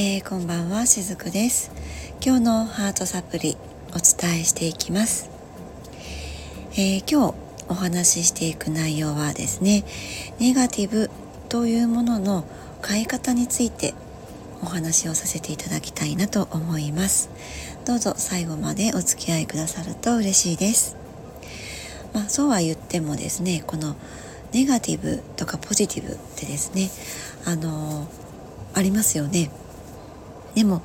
えー、こんばんはしずくです。今日のハートサプリお伝えしていきます、えー、今日お話ししていく内容はですねネガティブというものの変え方についてお話をさせていただきたいなと思います。どうぞ最後までお付き合いくださると嬉しいです。まあ、そうは言ってもですねこのネガティブとかポジティブってですねあのありますよね。でも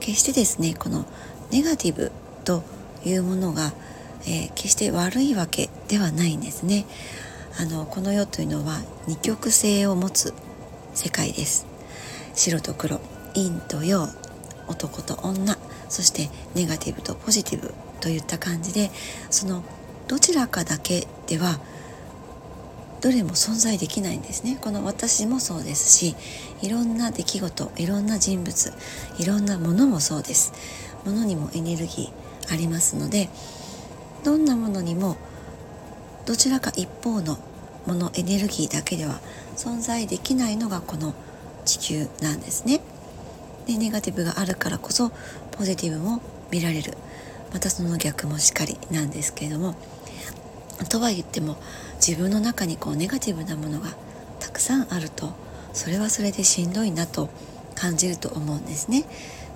決してですねこのネガティブというものが、えー、決して悪いわけではないんですね。あのこの世というのは二極性を持つ世界です。白と黒陰と陽男と女そしてネガティブとポジティブといった感じでそのどちらかだけではどれも存在できないんですね。この私もそうですしいろんな出来事いろんな人物いろんなものもそうです。ものにもエネルギーありますのでどんなものにもどちらか一方のものエネルギーだけでは存在できないのがこの地球なんですね。でネガティブがあるからこそポジティブも見られる。またその逆もしかりなんですけれどもとは言っても自分の中にこうネガティブなものがたくさんあるとそれはそれでしんどいなと感じると思うんですね。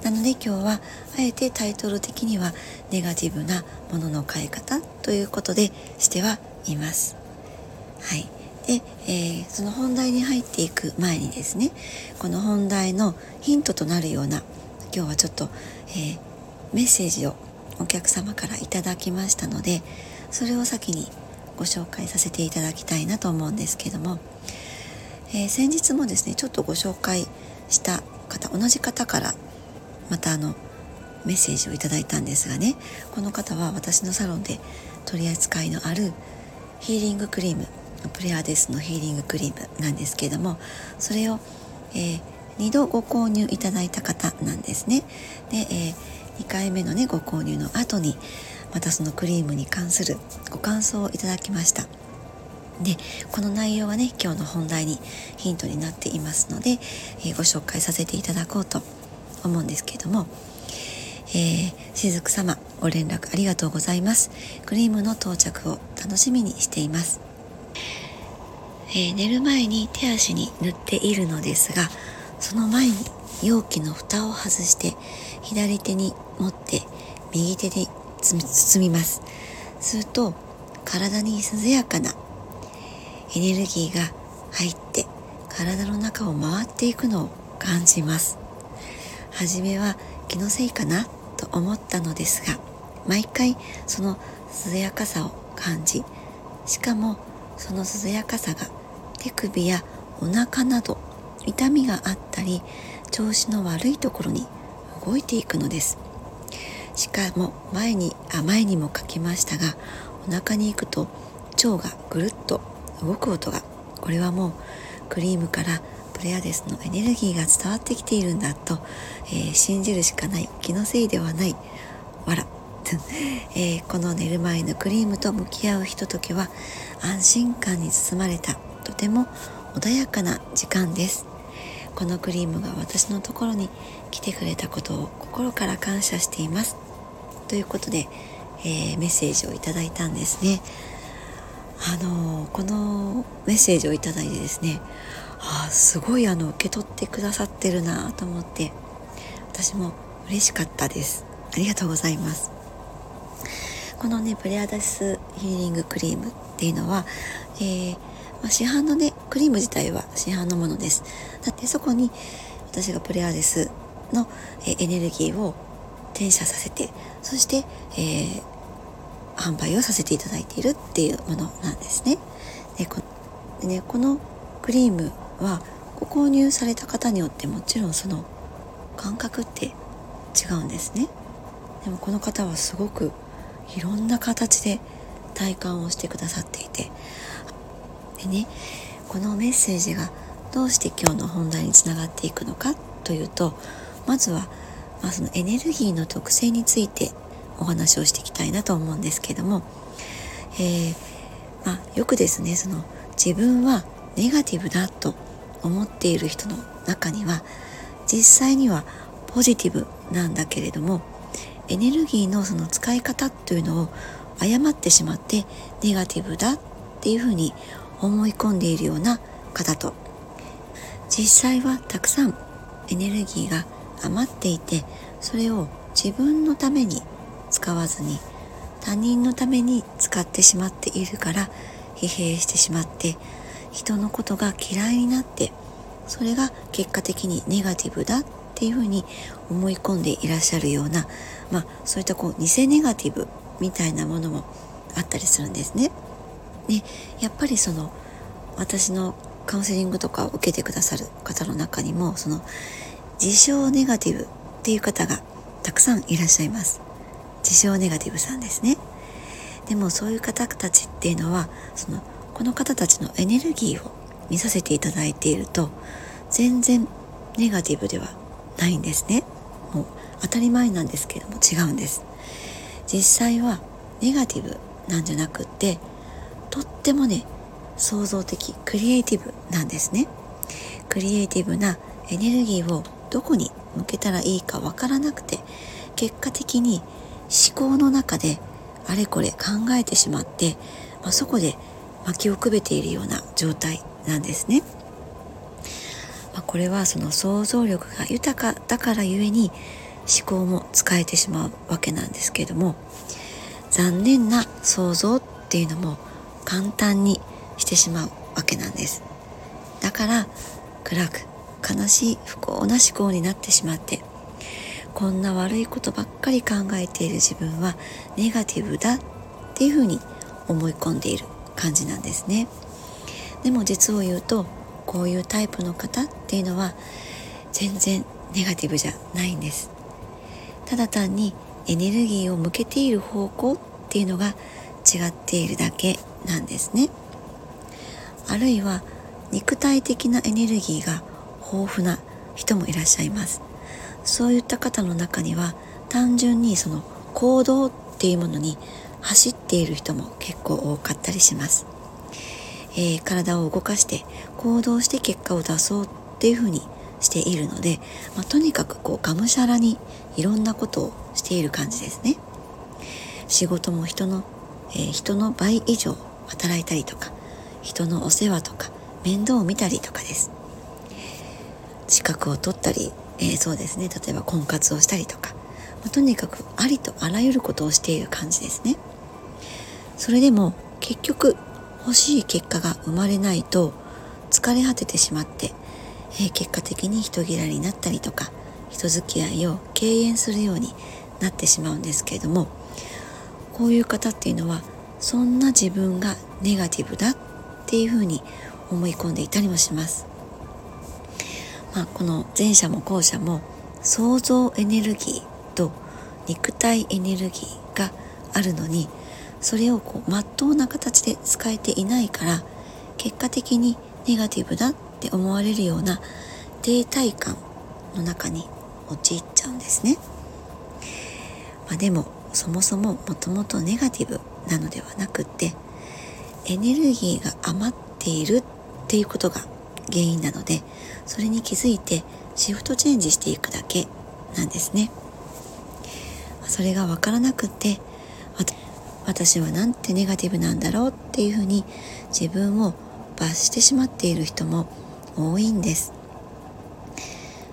なので今日はあえてタイトル的にはネガティブなものの変え方ということでしてはいます。はい。で、えー、その本題に入っていく前にですねこの本題のヒントとなるような今日はちょっと、えー、メッセージをお客様からいただきましたのでそれを先にご紹介させていただきたいなと思うんですけども、えー、先日もですねちょっとご紹介した方同じ方からまたあのメッセージをいただいたんですがね。この方は私のサロンで取り扱いのあるヒーリングクリームプレアデスのヒーリングクリームなんですけどもそれを、えー、2度ご購入いただいた方なんですね。で、えー、2回目のねご購入の後にまたそのクリームに関するご感想をいただきました。でこの内容はね今日の本題にヒントになっていますので、えー、ご紹介させていただこうと思うんですけれども、えー、しずく様ご連絡ありがとうございます。クリームの到着を楽しみにしています、えー、寝る前に手足に塗っているのですがその前に容器の蓋を外して左手に持って右手で包みます。すると体に涼やかなエネルギーが入って体の中を回っていくのを感じます。初めは気のせいかなと思ったのですが毎回その涼やかさを感じしかもその涼やかさが手首やお腹など痛みがあったり調子の悪いところに動いていくのです。しかも前にあ前にも書きましたがお腹に行くと腸がぐるっと動く音が。これはもうクリームからプレアデスのエネルギーが伝わってきているんだと、えー、信じるしかない気のせいではないわら、えー、この寝る前のクリームと向き合うひとときは安心感に包まれたとても穏やかな時間です。このクリームが私のところに来てくれたことを心から感謝しています。ということで、えー、メッセージをいただいたんですね。あのこのメッセージをいただいてですねあすごいあの受け取ってくださってるなと思って私も嬉しかったです。ありがとうございます。このねプレアダスヒーリングクリームっていうのは、えー、まあ、市販のねクリーム自体は市販のものです。だってそこに私がプレアデスの、えエネルギーを転写させてそして、えー、販売をさせていただいているっていうものなんですね。でこでねこのクリームはご購入された方によってもちろんその感覚って違うんですね。でもこの方はすごくいろんな形で体感をしてくださっていてでねこのメッセージがどうして今日の本題につながっていくのかというとまずはまあ、そのエネルギーの特性についてお話をしていきたいなと思うんですけども、えー、まあ、よくですねその自分はネガティブだと思っている人の中には実際にはポジティブなんだけれどもエネルギーのその使い方というのを誤ってしまってネガティブだっていうふうに思い込んでいるような方と実際はたくさんエネルギーが余っていてそれを自分のために使わずに他人のために使ってしまっているから疲弊してしまって人のことが嫌いになってそれが結果的にネガティブだっていうふうに思い込んでいらっしゃるような、まあ、そういったこう偽ネガティブみたいなものもあったりするんですね。でやっぱりその私のカウンセリングとかを受けてくださる方の中にもその自称ネガティブっていう方がたくさんいらっしゃいます。自称ネガティブさんですね。でもそういう方たちっていうのはそのこの方たちのエネルギーを見させていただいていると全然ネガティブではないんですね。もう当たり前なんですけれども違うんです。実際はネガティブなんじゃなくってとってもね創造的クリエイティブなんですね。クリエイティブなエネルギーをどこに向けたらいいかわからなくて結果的に思考の中であれこれ考えてしまって、まあ、そこで巻きをくべているような状態なんですね。まあ、これはその想像力が豊かだからゆえに思考も使えてしまうわけなんですけれども残念な想像っていうのも簡単にしてしまうわけなんですだから暗く悲しい不幸な思考になってしまってこんな悪いことばっかり考えている自分はネガティブだっていうふうに思い込んでいる感じなんですね。でも実を言うとこういうタイプの方っていうのは全然ネガティブじゃないんです。ただ単にエネルギーを向けている方向っていうのが違っているだけなんですね。あるいは肉体的なエネルギーが豊富な人もいらっしゃいます。そういった方の中には単純にその行動っていうものに走っている人も結構多かったりします、えー、体を動かして行動して結果を出そうっていうふうにしているので、まあ、とにかくこうがむしゃらにいろんなことをしている感じですね。仕事も人の、えー、人の倍以上働いたりとか人のお世話とか面倒を見たりとかです。資格を取ったり、えー、そうですね例えば婚活をしたりとか、まあ、とにかくありとあらゆることをしている感じですね。それでも結局欲しい結果が生まれないと疲れ果ててしまって、えー、結果的に人嫌いになったりとか人付き合いを敬遠するようになってしまうんですけれどもこういう方っていうのはそんな自分がネガティブだっていうふうに思い込んでいたりもします。まあ、この前者も後者も想像エネルギーと肉体エネルギーがあるのにそれをこう真っ当な形で使えていないから結果的にネガティブだって思われるような停滞感の中に陥っちゃうんですね。まあ、でもそもそももともとネガティブなのではなくってエネルギーが余っているっていうことが原因なのでそれに気づいてシフトチェンジしていくだけなんですね。それが分からなくって私はなんてネガティブなんだろうっていうふうに自分を罰してしまっている人も多いんです。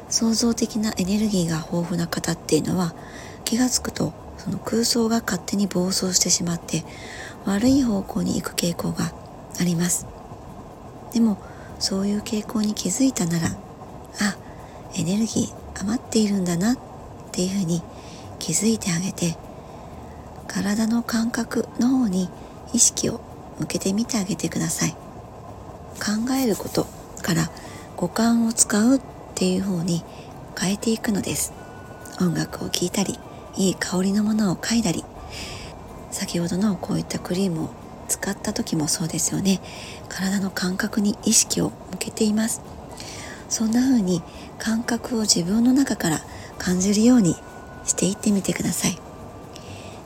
創造的なエネルギーが豊富な方っていうのは気が付くとその空想が勝手に暴走してしまって悪い方向に行く傾向があります。でもそういう傾向に気づいたならあエネルギー余っているんだなっていうふうに気づいてあげて体の感覚の方に意識を向けてみてあげてください。考えることから五感を使うっていう方に変えていくのです。音楽を聴いたりいい香りのものを嗅いだり先ほどのこういったクリームを使った時もそうですよね。体の感覚に意識を向けています。そんな風に感覚を自分の中から感じるようにしていってみてください。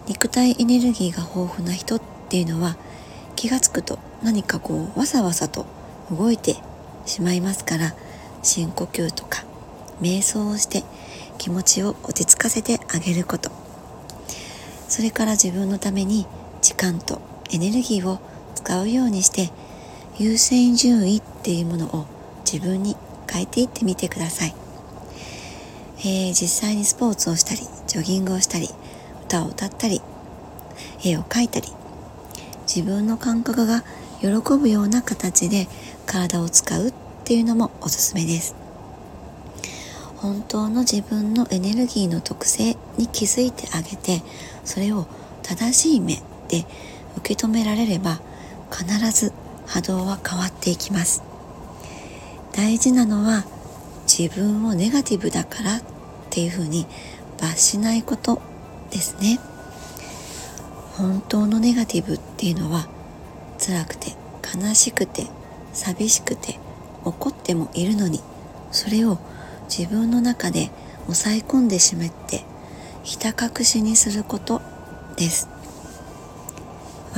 肉体エネルギーが豊富な人っていうのは気がつくと何かこうわさわさと動いてしまいますから深呼吸とか瞑想をして気持ちを落ち着かせてあげること。それから自分のために時間とエネルギーを使うようにして優先順位っていうものを自分に変えていってみてください、えー、実際にスポーツをしたりジョギングをしたり歌を歌ったり絵を描いたり自分の感覚が喜ぶような形で体を使うっていうのもおすすめです。本当の自分のエネルギーの特性に気づいてあげてそれを正しい目で受け止められれば必ず波動は変わっていきます。大事なのは自分をネガティブだからっていうふうに罰しないことですね。本当のネガティブっていうのは辛くて悲しくて寂しくて怒ってもいるのにそれを自分の中で抑え込んでしまってひた隠しにすることです。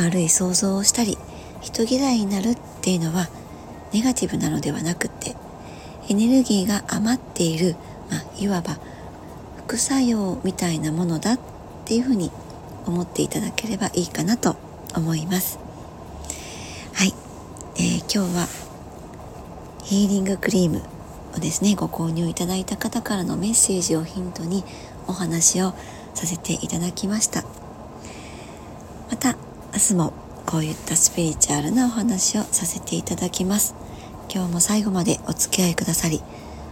悪い想像をしたり人嫌いになるっていうのはネガティブなのではなくってエネルギーが余っている、まあ、いわば副作用みたいなものだっていうふうに思っていただければいいかなと思います。はい、えー、今日はヒーリングクリームをですねご購入いただいた方からのメッセージをヒントにお話をさせていただきました。また明日もこういったスピリチュアルなお話をさせていただきます今日も最後までお付き合いくださり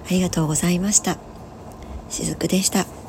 ありがとうございましたしずくでした。